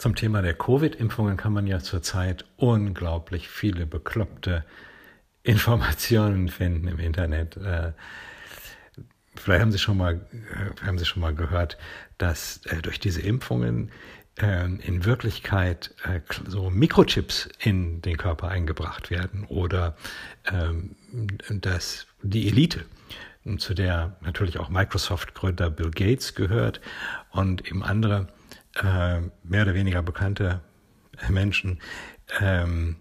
Zum Thema der Covid-Impfungen kann man ja zurzeit unglaublich viele bekloppte Informationen finden im Internet. Äh, vielleicht haben Sie schon mal, äh, haben Sie schon mal gehört, dass äh, durch diese Impfungen in Wirklichkeit so Mikrochips in den Körper eingebracht werden oder ähm, dass die Elite, zu der natürlich auch Microsoft-Gründer Bill Gates gehört und eben andere äh, mehr oder weniger bekannte Menschen ähm,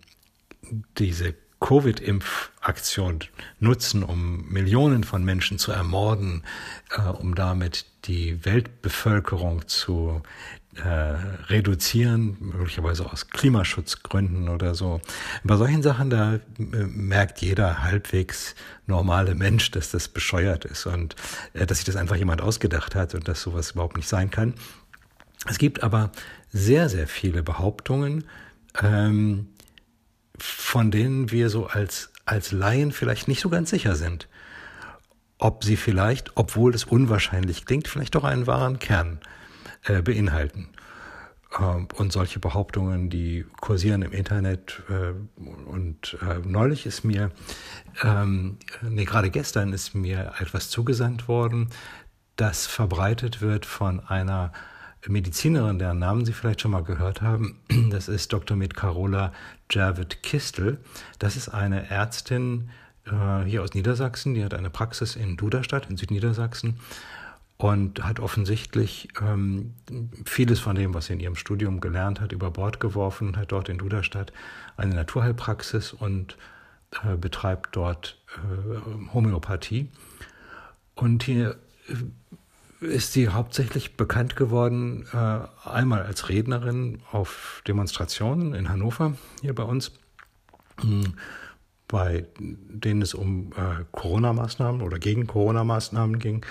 diese Covid-Impfaktion nutzen, um Millionen von Menschen zu ermorden, äh, um damit die Weltbevölkerung zu äh, reduzieren, möglicherweise aus Klimaschutzgründen oder so. Bei solchen Sachen, da äh, merkt jeder halbwegs normale Mensch, dass das bescheuert ist und äh, dass sich das einfach jemand ausgedacht hat und dass sowas überhaupt nicht sein kann. Es gibt aber sehr, sehr viele Behauptungen, ähm, von denen wir so als, als Laien vielleicht nicht so ganz sicher sind, ob sie vielleicht, obwohl es unwahrscheinlich klingt, vielleicht doch einen wahren Kern äh, beinhalten. Ähm, und solche Behauptungen, die kursieren im Internet. Äh, und äh, neulich ist mir, ähm, nee, gerade gestern ist mir etwas zugesandt worden, das verbreitet wird von einer Medizinerin, deren Namen Sie vielleicht schon mal gehört haben. Das ist Dr. Med Carola Javid Kistel. Das ist eine Ärztin äh, hier aus Niedersachsen. Die hat eine Praxis in Duderstadt in Südniedersachsen und hat offensichtlich ähm, vieles von dem, was sie in ihrem Studium gelernt hat, über Bord geworfen, hat dort in Duderstadt eine Naturheilpraxis und äh, betreibt dort äh, Homöopathie. Und hier äh, ist sie hauptsächlich bekannt geworden, äh, einmal als Rednerin auf Demonstrationen in Hannover, hier bei uns, hm, bei denen es um äh, Corona-Maßnahmen oder gegen Corona-Maßnahmen ging.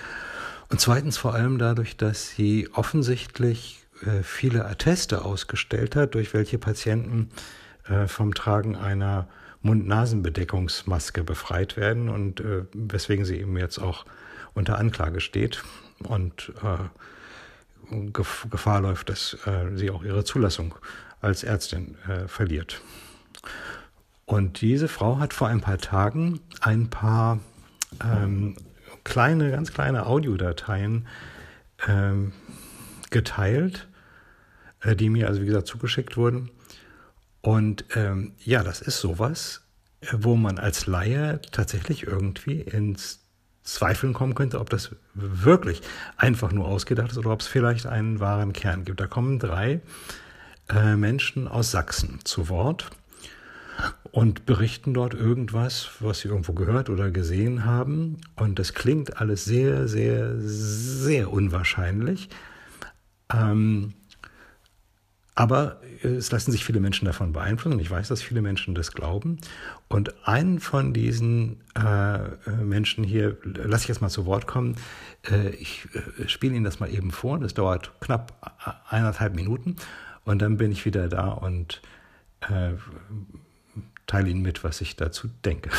Und zweitens vor allem dadurch, dass sie offensichtlich äh, viele Atteste ausgestellt hat, durch welche Patienten äh, vom Tragen einer Mund-Nasen-Bedeckungsmaske befreit werden und äh, weswegen sie eben jetzt auch unter Anklage steht und äh, Gefahr läuft, dass äh, sie auch ihre Zulassung als Ärztin äh, verliert. Und diese Frau hat vor ein paar Tagen ein paar ähm, kleine, ganz kleine Audiodateien ähm, geteilt, äh, die mir also wie gesagt zugeschickt wurden. Und ähm, ja, das ist sowas, äh, wo man als Laie tatsächlich irgendwie ins Zweifeln kommen könnte, ob das wirklich einfach nur ausgedacht ist oder ob es vielleicht einen wahren Kern gibt. Da kommen drei äh, Menschen aus Sachsen zu Wort und berichten dort irgendwas, was sie irgendwo gehört oder gesehen haben. Und das klingt alles sehr, sehr, sehr unwahrscheinlich. Ähm, aber es lassen sich viele Menschen davon beeinflussen. Ich weiß, dass viele Menschen das glauben. Und einen von diesen äh, Menschen hier lasse ich jetzt mal zu Wort kommen. Äh, ich äh, spiele Ihnen das mal eben vor. Das dauert knapp eineinhalb Minuten. Und dann bin ich wieder da und äh, teile Ihnen mit, was ich dazu denke.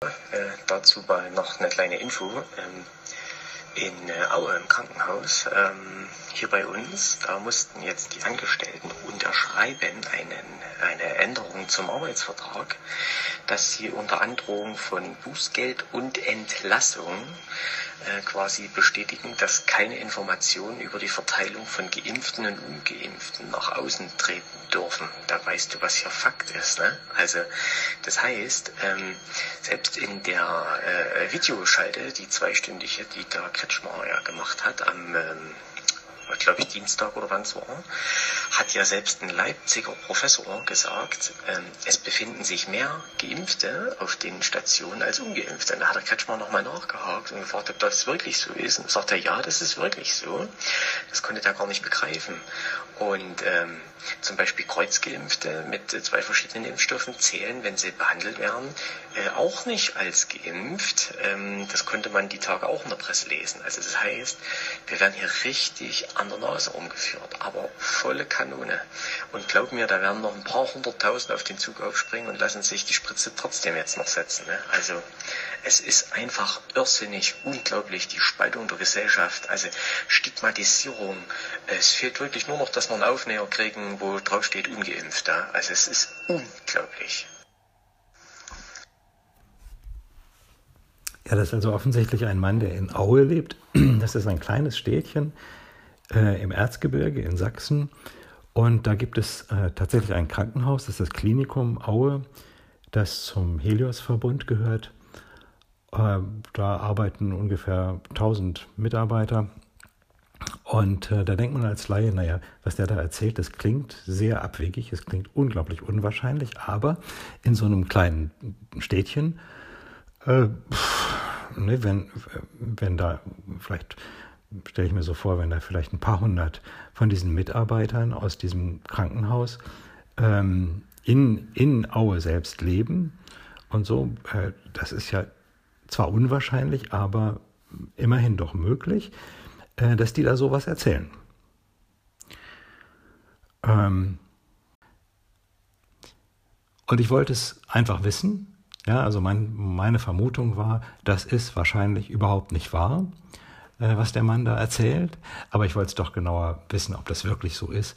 Äh, dazu mal noch eine kleine Info. Ähm in äh, Aue im Krankenhaus, ähm, hier bei uns, da mussten jetzt die Angestellten unterschreiben einen, eine Änderung zum Arbeitsvertrag, dass sie unter Androhung von Bußgeld und Entlassung äh, quasi bestätigen, dass keine Informationen über die Verteilung von Geimpften und Ungeimpften nach außen treten dürfen. Da weißt du, was hier Fakt ist. Ne? Also das heißt, ähm, selbst in der äh, Videoschalte, die zweistündige, die der Kretschmer ja gemacht hat am ähm, glaube ich, Dienstag oder wann es war, hat ja selbst ein Leipziger Professor gesagt, ähm, es befinden sich mehr Geimpfte auf den Stationen als Ungeimpfte. Und da hat der Kretschmer nochmal nachgehakt und gefragt, ob das wirklich so ist. Und sagt er, ja, das ist wirklich so. Das konnte er gar nicht begreifen. Und ähm, zum Beispiel Kreuzgeimpfte mit äh, zwei verschiedenen Impfstoffen zählen, wenn sie behandelt werden, äh, auch nicht als geimpft. Ähm, das konnte man die Tage auch in der Presse lesen. Also das heißt, wir werden hier richtig an der Nase umgeführt, aber volle Kanone. Und glaub mir, da werden noch ein paar hunderttausend auf den Zug aufspringen und lassen sich die Spritze trotzdem jetzt noch setzen. Ne? Also Es ist einfach irrsinnig, unglaublich, die Spaltung der Gesellschaft, also Stigmatisierung. Es fehlt wirklich nur noch, dass wir einen Aufnäher kriegen, wo drauf steht ungeimpft. Ja? Also es ist unglaublich. Ja, das ist also offensichtlich ein Mann, der in Aue lebt. Das ist ein kleines Städtchen äh, im Erzgebirge in Sachsen. Und da gibt es äh, tatsächlich ein Krankenhaus, das ist das Klinikum Aue, das zum Helios-Verbund gehört. Äh, da arbeiten ungefähr 1000 Mitarbeiter. Und äh, da denkt man als Laie, naja, was der da erzählt, das klingt sehr abwegig, es klingt unglaublich unwahrscheinlich, aber in so einem kleinen Städtchen äh, ne, wenn, wenn da vielleicht, stelle ich mir so vor, wenn da vielleicht ein paar hundert von diesen Mitarbeitern aus diesem Krankenhaus ähm, in, in Aue selbst leben und so, äh, das ist ja zwar unwahrscheinlich, aber immerhin doch möglich, äh, dass die da sowas erzählen. Ähm, und ich wollte es einfach wissen, ja, also mein, meine Vermutung war, das ist wahrscheinlich überhaupt nicht wahr, äh, was der Mann da erzählt. Aber ich wollte es doch genauer wissen, ob das wirklich so ist,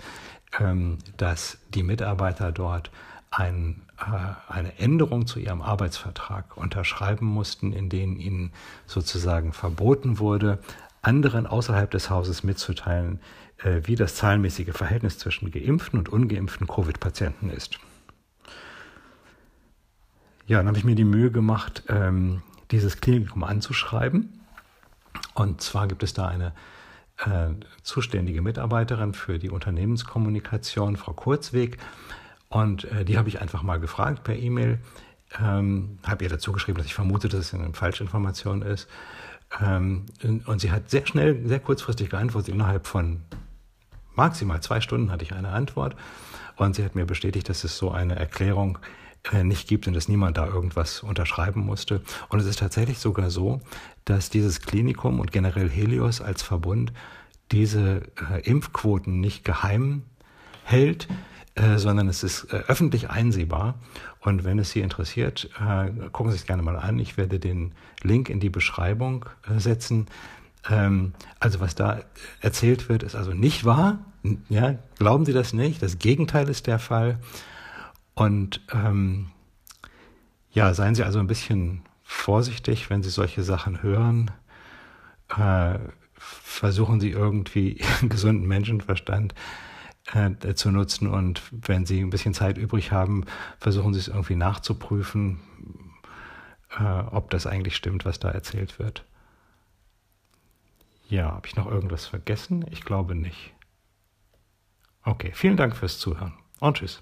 ähm, dass die Mitarbeiter dort ein, äh, eine Änderung zu ihrem Arbeitsvertrag unterschreiben mussten, in denen ihnen sozusagen verboten wurde, anderen außerhalb des Hauses mitzuteilen, äh, wie das zahlenmäßige Verhältnis zwischen geimpften und ungeimpften Covid-Patienten ist. Ja, dann habe ich mir die Mühe gemacht, ähm, dieses Klinikum anzuschreiben. Und zwar gibt es da eine äh, zuständige Mitarbeiterin für die Unternehmenskommunikation, Frau Kurzweg. Und äh, die habe ich einfach mal gefragt per E-Mail. Ähm, habe ihr dazu geschrieben, dass ich vermute, dass es eine Falschinformation ist. Ähm, und sie hat sehr schnell, sehr kurzfristig geantwortet. Innerhalb von maximal zwei Stunden hatte ich eine Antwort. Und sie hat mir bestätigt, dass es so eine Erklärung äh, nicht gibt und dass niemand da irgendwas unterschreiben musste. Und es ist tatsächlich sogar so, dass dieses Klinikum und generell Helios als Verbund diese äh, Impfquoten nicht geheim hält, äh, sondern es ist äh, öffentlich einsehbar. Und wenn es Sie interessiert, äh, gucken Sie es gerne mal an. Ich werde den Link in die Beschreibung äh, setzen. Ähm, also was da erzählt wird, ist also nicht wahr. Ja, glauben Sie das nicht? Das Gegenteil ist der Fall. Und ähm, ja, seien Sie also ein bisschen vorsichtig, wenn Sie solche Sachen hören. Äh, versuchen Sie irgendwie Ihren gesunden Menschenverstand äh, zu nutzen und wenn Sie ein bisschen Zeit übrig haben, versuchen Sie es irgendwie nachzuprüfen, äh, ob das eigentlich stimmt, was da erzählt wird. Ja, habe ich noch irgendwas vergessen? Ich glaube nicht. Okay, vielen Dank fürs Zuhören und tschüss.